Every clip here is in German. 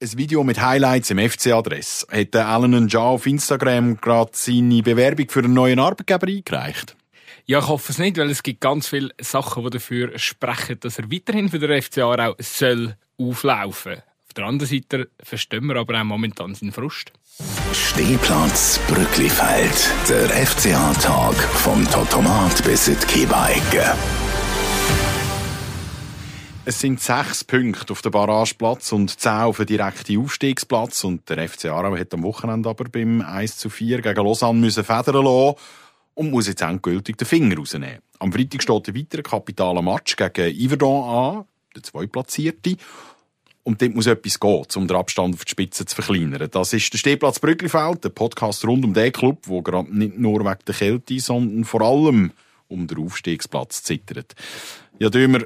Ein Video mit Highlights im FC-Adress. Hat Alan Njah auf Instagram gerade seine Bewerbung für einen neuen Arbeitgeber eingereicht? Ja, ich hoffe es nicht, weil es gibt ganz viele Sachen, die dafür sprechen, dass er weiterhin für den FC Aarau soll auflaufen. Auf der anderen Seite verstehen wir aber auch momentan seinen Frust. Stehplatz Brücklifeld. Der FCA-Tag vom Totomat bis in die Kiebeicke. Es sind sechs Punkte auf dem Barrageplatz und zehn auf dem direkten Aufstiegsplatz. Und der FC Aarau hat am Wochenende aber beim 1 zu 4 gegen Lausanne müssen federn lassen und muss jetzt endgültig den Finger rausnehmen. Am Freitag steht ein weiterer kapitaler Match gegen Yverdon an, der Zweitplatzierte. Und dort muss etwas gehen, um den Abstand auf die Spitze zu verkleinern. Das ist der Stehplatz Brücklifeld, der Podcast rund um den Club, wo gerade nicht nur wegen der Kälte, sondern vor allem um den Aufstiegsplatz zittert. Ja, Dömer,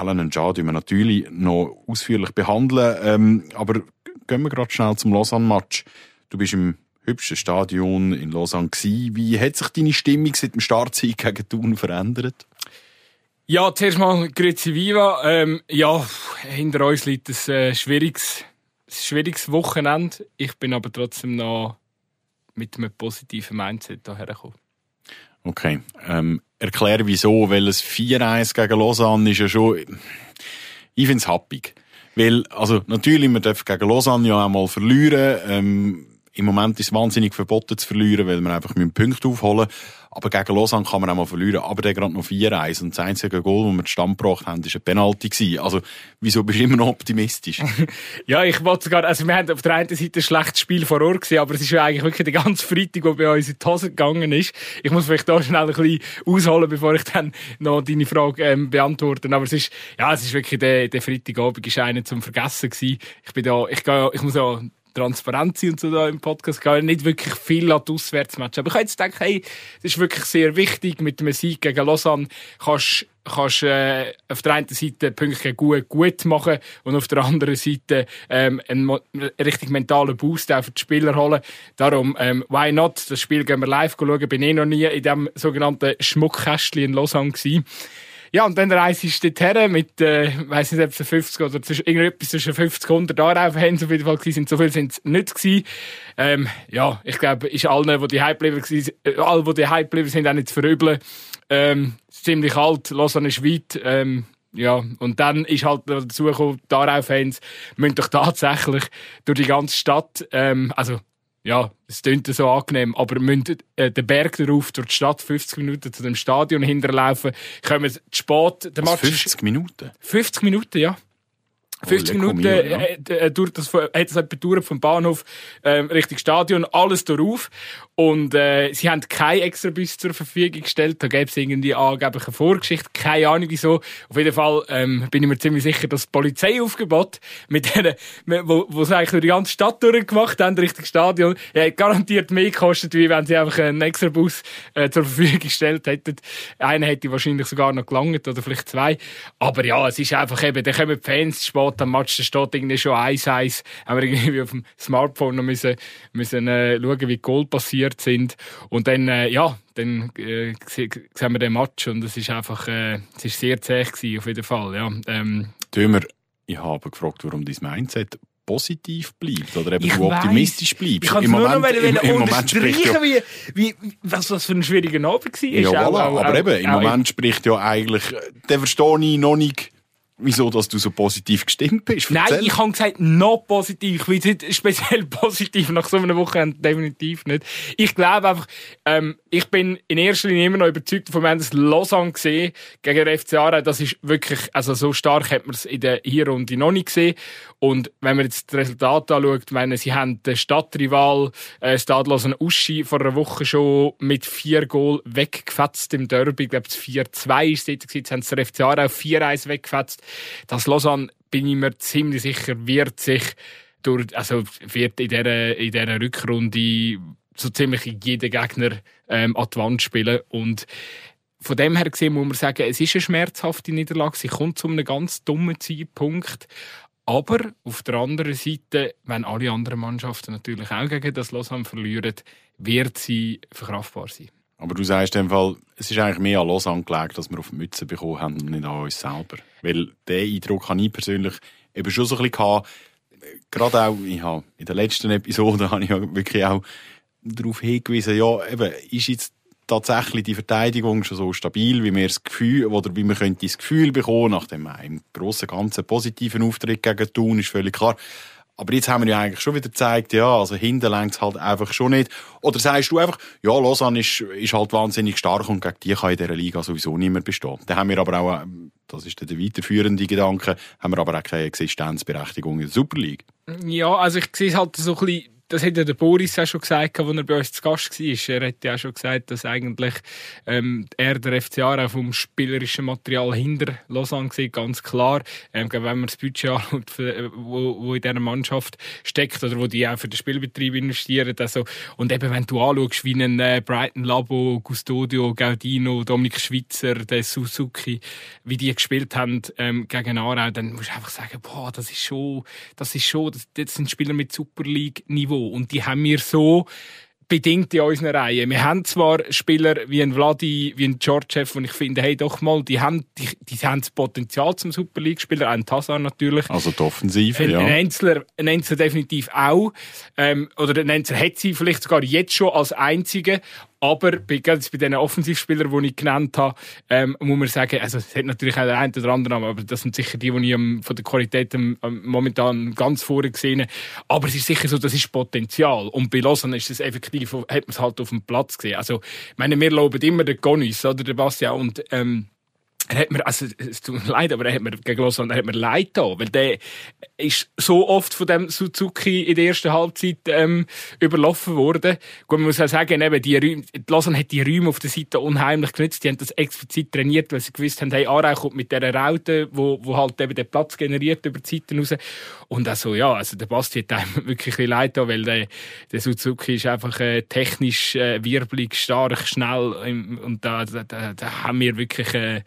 Alan und Jad wir natürlich noch ausführlich behandeln. Ähm, aber gehen wir gerade schnell zum Lausanne-Match. Du bist im hübschen Stadion in Lausanne gewesen. Wie hat sich deine Stimmung seit dem Startsieg gegen Thun verändert? Ja, zuerst mal Grüezi Viva. Ähm, ja, hinter uns liegt ein äh, schwieriges, schwieriges Wochenende. Ich bin aber trotzdem noch mit einem positiven Mindset hierher gekommen. Okay. Ähm, erkläre wieso, weil es 4-1 gegen Lausanne ist ja schon, ich finde es happig. Weil, also, natürlich, man darf gegen Lausanne ja auch mal verlieren, ähm, im Moment ist es wahnsinnig verboten zu verlieren, weil wir einfach mit Punkte aufholen. Aber gegen Lausanne kann man auch mal verlieren. Aber der gerade noch 4-1. Und das einzige Goal, das wir zustande gebracht haben, war ein Penalty. Also, wieso bist du immer noch optimistisch? ja, ich wollte sogar, also wir haben auf der einen Seite ein schlechtes Spiel vor Ort gesehen, aber es ist ja eigentlich wirklich der ganze Freitag, der bei uns in die Hose gegangen ist. Ich muss vielleicht da schnell ein bisschen ausholen, bevor ich dann noch deine Frage ähm, beantworte. Aber es ist, ja, es ist wirklich der, der Freitagabend ist einer zum Vergessen gewesen. Ich bin da, ich gehe, ich muss ja transparent sein und so da im Podcast gehen, nicht wirklich viel an die. Aber ich habe jetzt gedacht, hey, das ist wirklich sehr wichtig. Mit dem Sieg gegen Lausanne kannst kannst äh, auf der einen Seite Punkte gut, gut machen und auf der anderen Seite ähm, einen, einen richtig mentalen Boost für die Spieler holen. Darum, ähm, why not? Das Spiel gehen wir live schauen. Bin eh noch nie in dem sogenannten Schmuckkästchen in Lausanne gewesen. Ja, und dann reise ich dorthin mit, äh, weiss nicht, ob es 50 oder zwischen, irgendetwas zwischen 50 und 100 Aarau-Fans auf jeden Fall gewesen sind. So viel sind es nicht gewesen. Ähm, ja, ich glaube, ist allen, die die Hype-Lever äh, alle, die die Hype-Lever sind, auch nicht zu verübeln. Ähm, ziemlich alt, Lausanne ist weit, ähm, ja, und dann ist halt dazu gekommen, die Aarau-Fans müssen doch tatsächlich durch die ganze Stadt, ähm, also ja, es klingt so angenehm, aber müssen äh, den Berg darauf durch die Stadt 50 Minuten zu dem Stadion hinterlaufen, kommen zu spät. Der Match 50 Minuten? 50 Minuten, ja. 50 Minuten äh, äh, durch das, hat es etwa durch vom Bahnhof ähm, Richtung Stadion, alles darauf. Und äh, sie haben kein extra Bus zur Verfügung gestellt. Da gäbe es irgendwie angeblich eine Vorgeschichte. Keine Ahnung wieso. Auf jeden Fall ähm, bin ich mir ziemlich sicher, dass das Polizeiaufgebot, mit denen, wo, wo sie eigentlich durch die ganze Stadt durchgemacht haben, Richtung Stadion, ja, garantiert mehr gekostet, wie wenn sie einfach einen extra Bus äh, zur Verfügung gestellt hätten. Einer hätte wahrscheinlich sogar noch gelangt oder vielleicht zwei. Aber ja, es ist einfach eben, da kommen die Fans spät steht am Match, da steht irgendwie schon 1-1. Haben wir irgendwie auf dem Smartphone noch müssen, müssen äh, schauen, wie Goal passiert sind. Und dann, äh, ja, dann äh, sehen wir den Match und es ist einfach, äh, es ist sehr zäh gewesen, auf jeden Fall, ja. Ähm, Dömer, ich habe gefragt, warum dein Mindset positiv bleibt oder eben ich du optimistisch bleibst. Ich kann Moment, nur noch im, im Moment spricht ja, wie, wie, was das für ein schwieriger Abend war. Ja, voilà, auch, aber auch, eben, im Moment spricht ja eigentlich, der verstehe ich noch nicht wieso dass du so positiv gestimmt bist. Erzähl. Nein, ich habe gesagt, noch positiv. Ich bin nicht speziell positiv nach so einer Woche, definitiv nicht. Ich glaube einfach, ähm, ich bin in erster Linie immer noch überzeugt davon, wir haben das Lausanne gesehen gegen den FC Aarau. Das ist wirklich, also so stark hat man es in der Hinrunde noch nicht gesehen. Und wenn man jetzt das Resultat anschaut, meine, sie haben den Stadtrival äh, Stadlosen Uschi vor einer Woche schon mit vier Goal weggefetzt im Derby. Ich glaube, es 4-2 ist es jetzt haben sie der FC Aarau 4-1 weggefetzt. Das Lausanne, bin ich mir ziemlich sicher, wird sich durch, also wird in dieser, in dieser Rückrunde so ziemlich jeder Gegner ähm, an die Wand spielen und von dem her gesehen muss man sagen, es ist eine schmerzhafte Niederlage. Sie kommt zu einem ganz dummen Zeitpunkt. Aber auf der anderen Seite, wenn alle anderen Mannschaften natürlich auch gegen das Lausanne verlieren, wird sie verkraftbar sein. Aber du sagst in dem Fall, es ist eigentlich mehr an Lausanne gelegt, dass wir auf die Mütze bekommen haben und nicht an uns selber. Weil den Eindruck habe ich persönlich eben schon so ein bisschen gehabt, gerade auch, ich habe in der letzten Episode habe ich wirklich auch darauf hingewiesen, ja, eben, ist jetzt tatsächlich die Verteidigung schon so stabil, wie wir das Gefühl, oder wie man könnte das Gefühl bekommen, nach dem im grossen Ganzen positiven Auftritt gegen Thun, ist völlig klar. Aber jetzt haben wir ja eigentlich schon wieder gezeigt, ja, also hinten längt halt einfach schon nicht. Oder sagst du einfach, ja, Lausanne ist, ist halt wahnsinnig stark und gegen die kann in dieser Liga sowieso nicht mehr bestehen. Dann haben wir aber auch, das ist der weiterführende Gedanke, haben wir aber auch keine Existenzberechtigung in der Super League. Ja, also ich sehe es halt so ein bisschen das hat ja der Boris auch schon gesagt, als er bei uns zu Gast war. Er hat ja auch schon gesagt, dass eigentlich ähm, er der FCA auch vom spielerischen Material hinter Lausanne sieht, ganz klar. Ähm, wenn man das Budget anschaut, äh, wo, wo in dieser Mannschaft steckt oder wo die auch für den Spielbetrieb investieren. Also, und eben, wenn du anschaust, wie ein äh, Brighton Labo, Custodio, Gaudino, Dominik Schwitzer, der Suzuki, wie die gespielt haben ähm, gegen Aarau, dann musst du einfach sagen, boah, das ist schon, das ist schon, das, das sind Spieler mit Super League-Niveau. Und die haben wir so bedingt in unseren Reihen. Wir haben zwar Spieler wie ein Vladi, wie ein Georgiev, und ich finde, hey, doch mal, die haben, die, die haben das Potenzial zum Super League-Spieler, ein Tassar natürlich. Also die Offensive, ein, ja. Ein Enzler, ein Enzler definitiv auch. Ähm, oder ein Enzler hat sie vielleicht sogar jetzt schon als einzige. Aber bei, bei den Offensivspielern, die ich genannt habe, ähm, muss man sagen, also es hat natürlich auch der eine oder andere Namen, aber das sind sicher die, die ich um, von der Qualität um, momentan ganz vorne gesehen habe. Aber es ist sicher so, das ist Potenzial. Und bei Lausanne ist es effektiv, hat man es halt auf dem Platz gesehen. Also, ich meine, wir loben immer den Gonis, oder, der Bastian, und, ähm, er hat mir, also, es tut mir leid, aber er hat mir gegen Lausanne, er hat mir leid da, weil der ist so oft von dem Suzuki in der ersten Halbzeit, ähm, überlaufen worden. Gut, man muss auch sagen, eben, die Räume, die Lausanne hat die Räume auf der Seite unheimlich genutzt. Die haben das explizit trainiert, weil sie gewusst haben, hey, Aarau kommt mit dieser Raute, wo, wo halt eben den Platz generiert über die Seiten raus. Und also, ja, also, der Basti hat einem wirklich ein leid da, weil der, der Suzuki ist einfach, äh, technisch, äh, wirbelig, stark, schnell, und da, da, da, da haben wir wirklich, äh,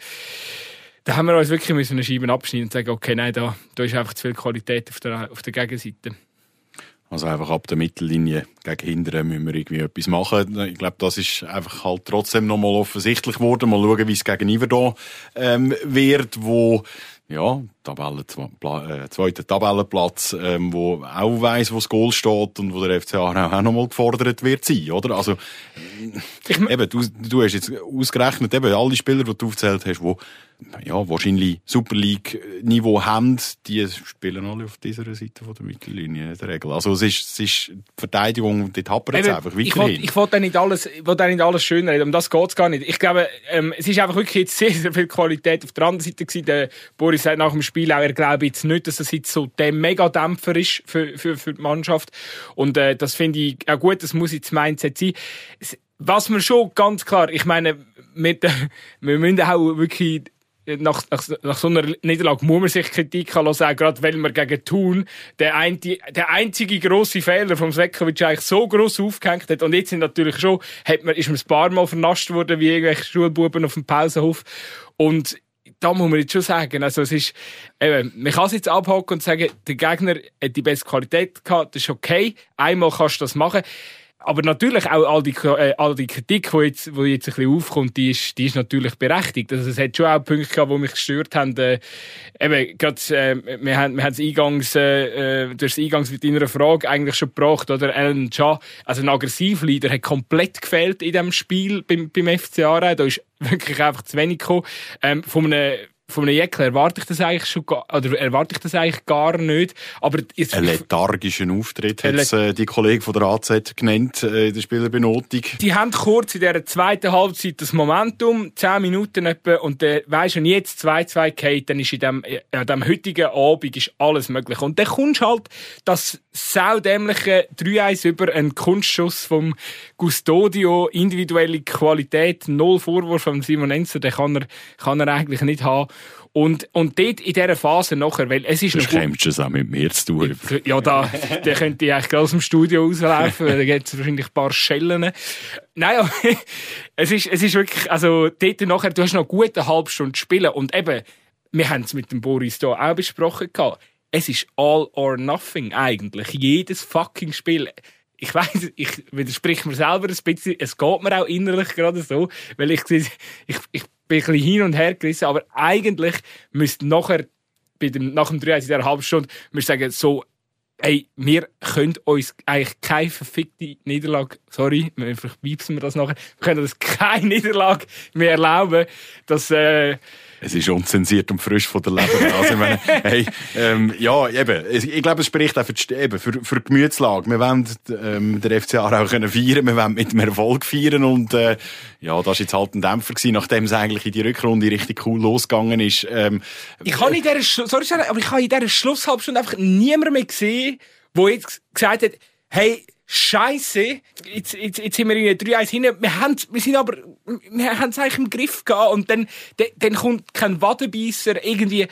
da haben wir uns wirklich müssen eine Scheibe abschneiden und sagen, okay, nein, da, da ist einfach zu viel Qualität auf der, auf der Gegenseite. Also einfach ab der Mittellinie gegen Hinteren müssen wir irgendwie etwas machen. Ich glaube, das ist einfach halt trotzdem nochmal offensichtlich geworden. Mal schauen, wie es gegenüber da ähm, wird, wo ja, Tabellen, äh, zweiter Tabellenplatz, ähm, wo auch weiss, wo das Goal steht und wo der FCA auch nochmal gefordert wird sein, oder? Also, ich eben, du, du hast jetzt ausgerechnet, eben, alle Spieler, die du aufgezählt hast, die, ja, wahrscheinlich Super League-Niveau haben, die spielen alle auf dieser Seite von der Mittellinie in der Regel. Also, es ist, es ist die Verteidigung, die hapert jetzt einfach weiterhin. Ich wollte nicht alles, ich will nicht alles schön reden, um das geht's gar nicht. Ich glaube, ähm, es ist einfach wirklich jetzt sehr, sehr viel Qualität auf der anderen Seite gewesen. Der Boris sagt nach dem Spiel auch, er glaube jetzt nicht, dass es jetzt so der Megadämpfer ist für, für, für die Mannschaft. Und äh, das finde ich auch gut, das muss jetzt Mindset sein. Was man schon ganz klar, ich meine, mit, wir müssen auch wirklich nach, nach, nach so einer Niederlage muss man sich Kritik an sagen, gerade weil man gegen Thun der, ein, der einzige grosse Fehler vom Svekovic eigentlich so gross aufgehängt hat. Und jetzt sind natürlich schon, hat man, ist man ein paar Mal vernascht worden, wie irgendwelche Schulbuben auf dem Pausenhof. Und da muss man jetzt schon sagen, also es ist, eben, man kann es jetzt abhaken und sagen, der Gegner hat die beste Qualität gehabt, das ist okay, einmal kannst du das machen. Aber natürlich auch all die, äh, all die Kritik, die jetzt, die jetzt ein bisschen aufkommt, die ist, die ist natürlich berechtigt. Also es hat schon auch Punkte gehabt, die mich gestört haben. Äh, eben, gerade, äh, wir haben, wir haben es eingangs, äh, äh, du hast es eingangs mit deiner Frage eigentlich schon gebracht, oder? Alan Cha, also ein Aggressivleader, hat komplett gefehlt in diesem Spiel beim, beim FCA. Da ist wirklich einfach zu wenig gekommen. Ähm, von einem, von einem Jäckler erwarte ich das eigentlich schon oder erwarte ich das eigentlich gar nicht. Aber jetzt, Ein lethargischen Auftritt hat äh, die Kollegen von der AZ genannt äh, in der Spielerbenotung. Die haben kurz in der zweiten Halbzeit das Momentum, 10 Minuten etwa, und äh, weisst du, jetzt 2-2 geht, dann ist in dem, äh, an dem heutigen Abend ist alles möglich. Und dann kommst halt das saudämliche 3-1 über einen Kunstschuss vom Custodio, individuelle Qualität, null Vorwurf von Simon Enzer, den kann er, kann er eigentlich nicht haben. Und, und dort in dieser Phase nachher, weil es ist noch... Du kämst es auch mit mir zu tun. Ja, da, da könnte ich eigentlich gerade aus dem Studio rauslaufen, weil da gibt es wahrscheinlich ein paar Schellen. Nein, aber es ist, es ist wirklich, also dort nachher, du hast noch eine gute halbe Stunde spielen und eben, wir haben es mit dem Boris hier auch besprochen gehabt. Es ist all or nothing eigentlich. Jedes fucking Spiel ich weiß, ich widersprich mir selber ein bisschen. Es geht mir auch innerlich gerade so, weil ich, ich, ich bin ein bisschen hin und her gerissen, aber eigentlich müsste nachher, bei dem, nach dem 3 in der halben Stunde, müsste sagen, so, ey, wir können uns eigentlich keine verfickte Niederlage, sorry, vielleicht piepsen wir das nachher, wir können uns keine Niederlage mehr erlauben, dass, äh, es ist unzensiert und frisch von der Leber. Also, ich meine, hey, ähm, ja, eben, ich glaube, es spricht auch für die, eben, für, für die Gemütslage. Wir wollen ähm, der FCA auch können feiern, wir wollen mit dem Erfolg feiern und äh, ja, das war jetzt halt ein Dämpfer gewesen, nachdem es eigentlich in die Rückrunde richtig cool losgegangen ist. Ähm, ich habe in dieser, sorry, aber ich habe in dieser Schlusshalbstunde einfach niemand mehr gesehen, der jetzt gesagt hat, hey, Scheiße, jetzt, jetzt, jetzt sind wir in 3-1 hin. Wir, haben, wir sind aber, wir haben es eigentlich im Griff gehabt und dann, dann, dann kommt kein Wadenbeisser irgendwie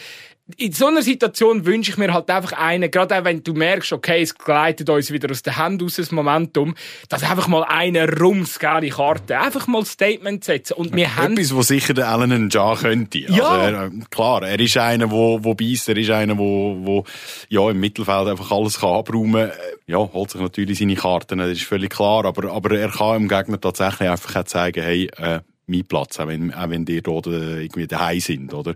in so einer Situation wünsche ich mir halt einfach einen, gerade auch wenn du merkst, okay, es gleitet uns wieder aus der Hand aus, das Momentum, dass einfach mal einer rums, geile Karte, einfach mal Statement setzen. Und wir haben... Etwas, was sicher der Alan Nja könnte. Ja. Also er, klar, er ist einer, wo, wo beißt, er ist einer, wo, wo, ja, im Mittelfeld einfach alles kann abräumen. Ja, holt sich natürlich seine Karten, das ist völlig klar, aber, aber er kann dem Gegner tatsächlich einfach auch zeigen, hey, äh, mein Platz, auch wenn, auch wenn die dort äh, irgendwie daheim sind, oder?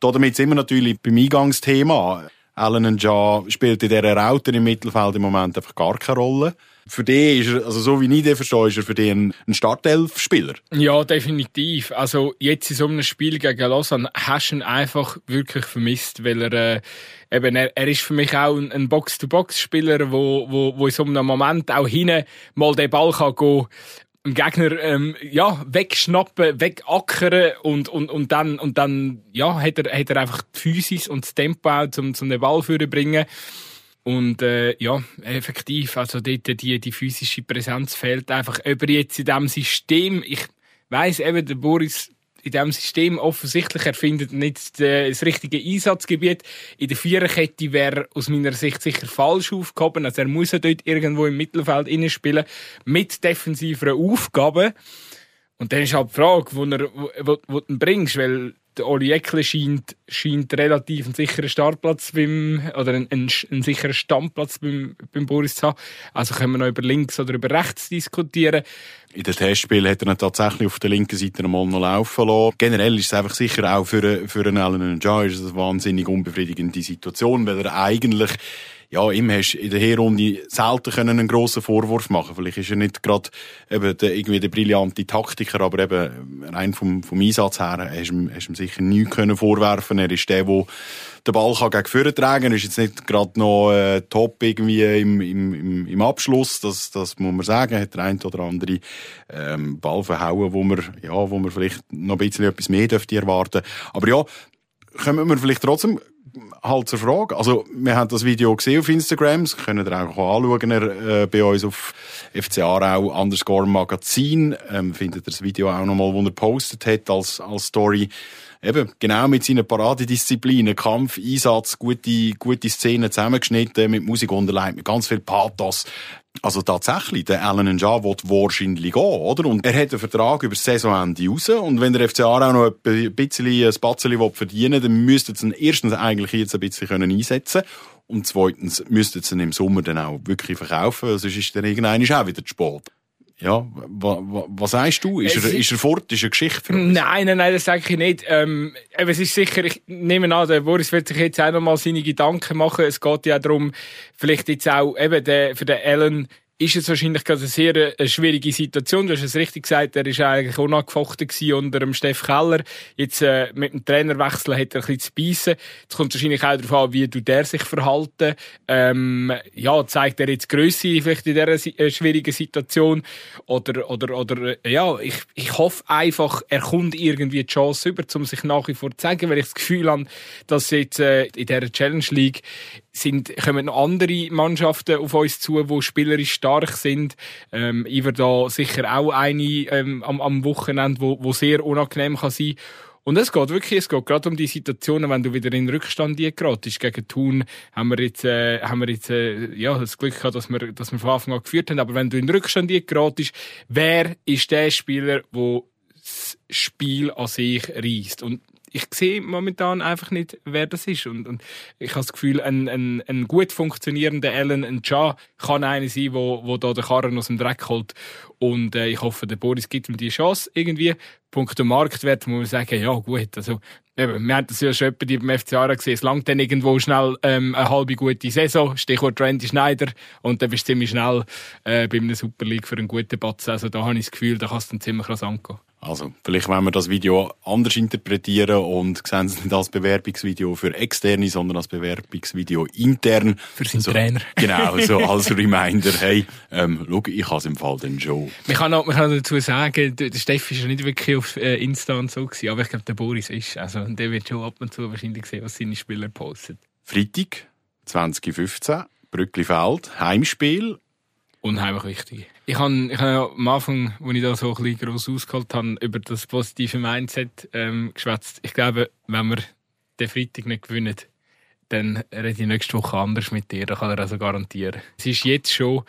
Damit sind wir natürlich beim Eingangsthema. Alan Ja spielt in dieser Raute im Mittelfeld im Moment einfach gar keine Rolle. Für die ist er, also so wie ich den verstehe, ist er für die ein, ein Startelf-Spieler. Ja, definitiv. Also jetzt in so einem Spiel gegen Lausanne hast du ihn einfach wirklich vermisst, weil er, äh, eben, er, er ist für mich auch ein, ein Box-to-Box-Spieler, wo, wo, wo in so einem Moment auch hinten mal den Ball kann gehen, dem Gegner ähm, ja wegschnappen, wegackern und und und dann und dann ja hat er hat er einfach die Physis und das Tempo auch zum zum den Ball führen bringen und äh, ja effektiv also dort die die physische Präsenz fehlt einfach. Über jetzt in dem System ich weiß eben der Boris in diesem System offensichtlich. Er findet nicht das richtige Einsatzgebiet. In der Viererkette wäre aus meiner Sicht sicher falsch aufgehoben. Also er muss ja dort irgendwo im Mittelfeld spielen mit defensiveren Aufgaben. Und dann ist halt die Frage, wo, er, wo, wo du ihn bringst, weil der Oli Eckle scheint, scheint relativ einen sicheren Startplatz beim, oder einen, einen, einen sicheren Standplatz beim, beim Boris zu haben. Also können wir noch über links oder über rechts diskutieren. In den Testspielen hat er ihn tatsächlich auf der linken Seite einmal noch laufen lassen. Generell ist es einfach sicher auch für, für einen Alan Njai eine wahnsinnig unbefriedigende Situation, weil er eigentlich ja, ihm hast in der Herrunde selten können einen grossen Vorwurf machen. Vielleicht ist er nicht gerade eben der, irgendwie der brillante Taktiker, aber eben rein vom, vom Einsatz her hast du ihm, ihm sicher nichts können vorwerfen. Er ist der, der den Ball kann gegen Führer tragen. Er ist jetzt nicht gerade noch äh, top irgendwie im, im, im, Abschluss. Das, das muss man sagen. Hat der ein oder andere ähm, Ball verhauen, wo man, ja, wo man vielleicht noch ein bisschen etwas mehr dürfte erwarten. Aber ja, kommen wir vielleicht trotzdem halt zur Frage. Also, wir haben das Video gesehen auf Instagram, das könnt ihr auch anschauen, äh, bei uns auf FC Aarau underscore Magazin, ähm, findet ihr das Video auch nochmal, wo er postet hat als, als Story. Eben, genau mit seinen Paradedisziplinen, Kampf, Einsatz, gute, gute Szenen zusammengeschnitten, mit Musik unterlegt, mit ganz viel Pathos. Also tatsächlich, der Alan Nja will wahrscheinlich gehen, oder? Und er hat einen Vertrag über das Saisonende raus. Und wenn der FCA auch noch ein bisschen, ein Spatzeli verdienen dann müsste sie ihn erstens eigentlich jetzt ein bisschen einsetzen können. Und zweitens müsste sie ihn im Sommer dann auch wirklich verkaufen, sonst ist dann irgendein auch wieder zu spät. Ja, wa, wa, was sagst du? Ist er, ist er fort? Ist er Geschichte für uns? Nein, nein, nein, das sage ich nicht. Ähm, es ist sicher, ich nehme an, der Boris wird sich jetzt auch noch mal seine Gedanken machen. Es geht ja darum, vielleicht jetzt auch eben der, für den Alan ist es wahrscheinlich gerade eine sehr eine äh, schwierige Situation. Du hast es richtig gesagt, er ist eigentlich unangefochten unter dem Steff Keller. Jetzt äh, mit dem Trainerwechsel hat er ein bisschen zu beißen. Jetzt kommt wahrscheinlich auch darauf an, wie du der sich verhalten. Ähm, ja, zeigt er jetzt Größe vielleicht in dieser äh, schwierigen Situation? Oder, oder, oder, äh, ja, ich, ich hoffe einfach, er kommt irgendwie die Chance über, um sich nach wie vor zu zeigen, weil ich das Gefühl habe, dass jetzt äh, in dieser Challenge League sind, kommen noch andere Mannschaften auf uns zu, die spielerisch stark sind. Ähm, ich werde da sicher auch eine ähm, am, am Wochenende, wo, wo sehr unangenehm kann sein und es geht wirklich, es geht gerade um die Situationen, wenn du wieder in Rückstand geratest. Gegen Thun haben wir jetzt, äh, haben wir jetzt, äh, ja, das Glück gehabt, dass wir, dass wir von Anfang an geführt haben. Aber wenn du in Rückstand geratest, wer ist der Spieler, der das Spiel an sich reißt? Und ich sehe momentan einfach nicht, wer das ist. Und, und ich habe das Gefühl, ein, ein, ein gut funktionierender Alan ein Ja kann einer sein, wo, wo da den Karren aus dem Dreck holt. Und äh, ich hoffe, der Boris gibt ihm die Chance irgendwie. Punkt Marktwert muss man sagen, ja gut, also Eben, wir haben das ja schon etwa beim FC gesehen. Es langt dann irgendwo schnell ähm, eine halbe gute Saison. Stichwort Randy Schneider. Und dann bist du ziemlich schnell äh, bei einer Super League für einen guten Batz. Also da habe ich das Gefühl, da kannst du dann ziemlich rasant gehen. Also, vielleicht wollen wir das Video anders interpretieren und sehen es nicht als Bewerbungsvideo für Externe, sondern als Bewerbungsvideo intern. Für seinen so, Trainer. Genau, so als Reminder, hey, ähm, schau, ich habe es im Fall dann schon. Man kann, auch, man kann dazu sagen, der Steffi ist ja nicht wirklich auf äh, Insta und so gewesen, aber ich glaube, der Boris ist. Also, der wird schon ab und zu wahrscheinlich sehen, was seine Spieler posten. Freitag, 2015, Brücklifeld, Heimspiel. Unheimlich wichtig. Ich habe ich hab am Anfang, als ich da so ein bisschen gross ausgeholt habe, über das positive Mindset ähm, geschwätzt. Ich glaube, wenn wir den Freitag nicht gewinnen, dann rede ich nächste Woche anders mit dir. Das kann er also garantieren. Es ist jetzt schon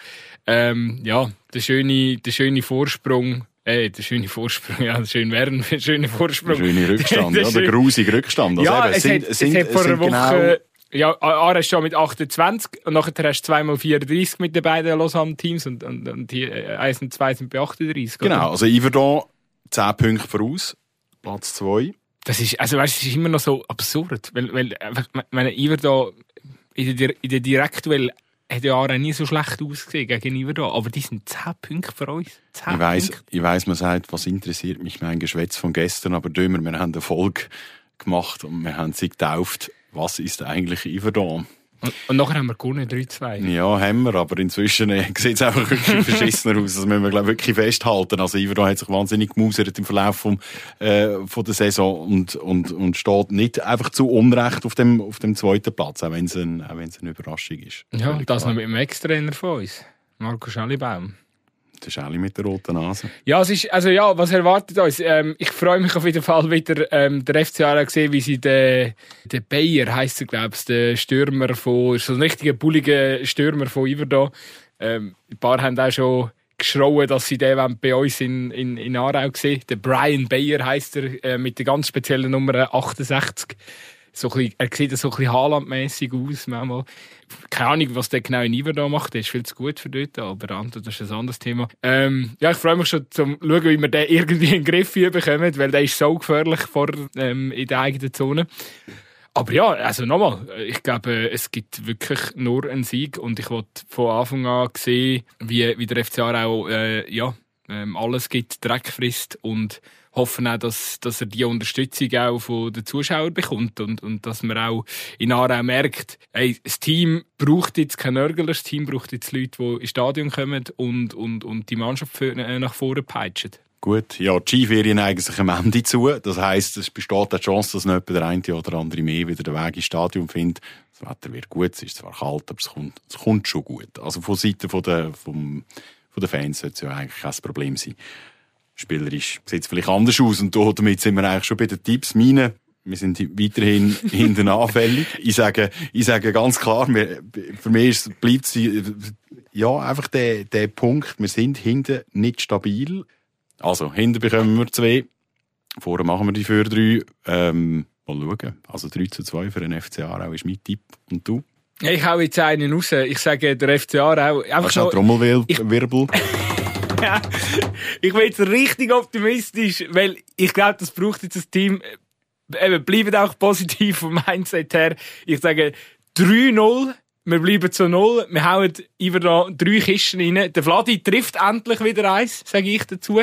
ähm, ja, der, schöne, der schöne Vorsprung Ey, der schöne Vorsprung, ja, der schöne Werden, der schöne Vorsprung. Der schöne Rückstand, ja, der grusige Rückstand. Also ja, eben, es, sind, hat, sind, es hat vor einer Woche, genau ja, Aare ist schon mit 28 und nachher hast du zweimal 34 mit den beiden Lausanne-Teams und, und, und die 1 und 2 sind bei 38. Genau, oder? also Iverdon 10 Punkte voraus, Platz 2. Das ist, also weißt, es ist immer noch so absurd, weil, weil meine Iverdon in der, in der Direktduell hat ja Aare nie so schlecht ausgesehen gegen Iverdon, aber die sind 10 Punkte für uns. 10 ich weiss, ich weiss, man sagt, was interessiert mich mein Geschwätz von gestern, aber Dömer, wir haben Erfolg gemacht und wir haben sie getauft was ist eigentlich Iverdon? Und, und nachher haben wir gewonnen, 3-2. Ja, haben wir, aber inzwischen äh, sieht es einfach wirklich verschissener aus. Das müssen wir, glaube wirklich festhalten. Also Iverdon hat sich wahnsinnig gemusert im Verlauf vom, äh, von der Saison und, und, und steht nicht einfach zu Unrecht auf dem, auf dem zweiten Platz, auch wenn es ein, auch eine Überraschung ist. Ja, das noch mit dem Ex-Trainer von uns, Marco Schallibaum. Das ist alle mit der roten Nase. Ja, es ist, also ja, was erwartet uns? Ähm, ich freue mich auf jeden Fall wieder, ähm, der FC Aarau gesehen, wie sie den, den Bayer, heisst er, glaube ich, der Stürmer von, so ein richtiger bulliger Stürmer von Iverdon. Ähm, ein paar haben auch schon geschrauen, dass sie den bei uns in, in, in Aarau sehen. Der Brian Bayer heisst er, äh, mit der ganz speziellen Nummer 68 so ein bisschen, er sieht so ein bisschen Haaland-mässig aus manchmal. Keine Ahnung, was der genau in Iver da macht. Der ist viel zu gut für dort, aber das ist ein anderes Thema. Ähm, ja, ich freue mich schon zum schauen, wie wir den irgendwie in den Griff bekommen, weil der ist so gefährlich vor, ähm, in der eigenen Zone. Aber ja, also nochmal, ich glaube, es gibt wirklich nur einen Sieg und ich wollte von Anfang an sehen, wie, wie der FCA auch äh, ja, ähm, alles gibt, Dreck frisst und hoffen auch, dass, dass er die Unterstützung auch von den Zuschauern bekommt und, und dass man auch in Aarau merkt, ey, das Team braucht jetzt kein Nörgler, das Team braucht jetzt Leute, die ins Stadion kommen und, und, und die Mannschaft äh, nach vorne peitschen. Gut, ja, die Skiferien neigen sich am Ende zu. Das heisst, es besteht die Chance, dass nicht der eine oder andere mehr wieder den Weg ins Stadion findet. Das Wetter wird gut, es ist zwar kalt, aber es kommt, es kommt schon gut. Also von Seiten von der, vom, von den Fans sollte es ja eigentlich kein Problem sein spielerisch sieht es vielleicht anders aus. Und damit sind wir eigentlich schon bei den Tipps. Meine, wir sind weiterhin hinten anfällig. Ich sage, ich sage ganz klar, wir, für mich ist, bleibt sie, ja, einfach der, der Punkt, wir sind hinten nicht stabil. Also, hinten bekommen wir zwei. Vorher machen wir die für drei. Ähm, mal schauen. Also 3 zu 2 für den FC Aarau ist mein Tipp. Und du? Ich hau jetzt einen raus. Ich sage, der FC Aarau... Einfach Hast du Trommelwirbel? ich bin jetzt richtig optimistisch, weil ich glaube, das braucht jetzt das Team. Eben, bleiben auch positiv vom Mindset her. Ich sage 3-0. Wir bleiben zu null. Wir hauen über da drei Kisten rein. Der Vladi trifft endlich wieder eins, sage ich dazu.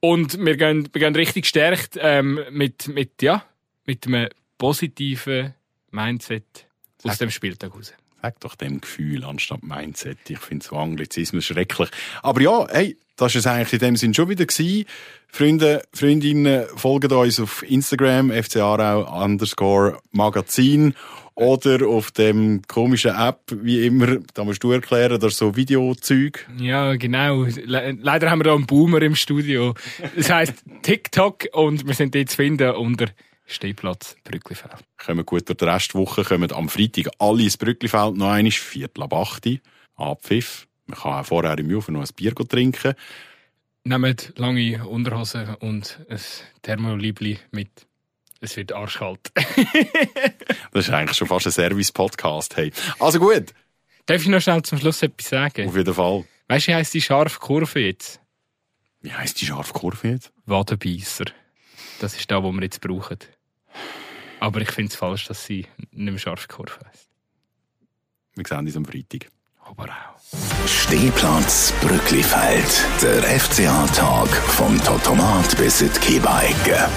Und wir gehen, wir gehen richtig gestärkt ähm, mit, mit, ja, mit einem positiven Mindset aus dem Spieltag raus. Sag doch dem Gefühl anstatt Mindset. Ich finde so Anglizismus schrecklich. Aber ja, hey, das war es eigentlich in dem Sinn schon wieder gewesen. Freunde, Freundinnen, folgt uns auf Instagram, fcarau underscore Magazin oder auf dem komischen App, wie immer, da musst du erklären, ist so Videozeug. Ja, genau. Le leider haben wir da einen Boomer im Studio. Das heisst TikTok und wir sind jetzt zu finden unter Stehplatz Brücklifeld. Kommen gut durch die Restwoche, kommen am Freitag alle ins Brücklifeld noch einmal, Viertel ab 8 Abpfiff. Man kann auch vorher im Juve noch ein Bier trinken. Nehmt lange Unterhosen und ein Thermolibli mit. Es wird arschkalt. das ist eigentlich schon fast ein Service-Podcast. Hey. Also gut. Darf ich noch schnell zum Schluss etwas sagen? Auf jeden Fall. Weißt du, wie heisst die scharfe Kurve jetzt? Wie heisst die scharfe Kurve jetzt? Wadenbeisser. Das ist da, wo wir jetzt brauchen. Aber ich finde es falsch, dass sie nicht mehr scharfe Kurve heisst. Wir sehen uns am Freitag. Aber auch. Stehplatz Brücklifeld. Der FCA-Tag vom Totomat bis in die Kiebeigge.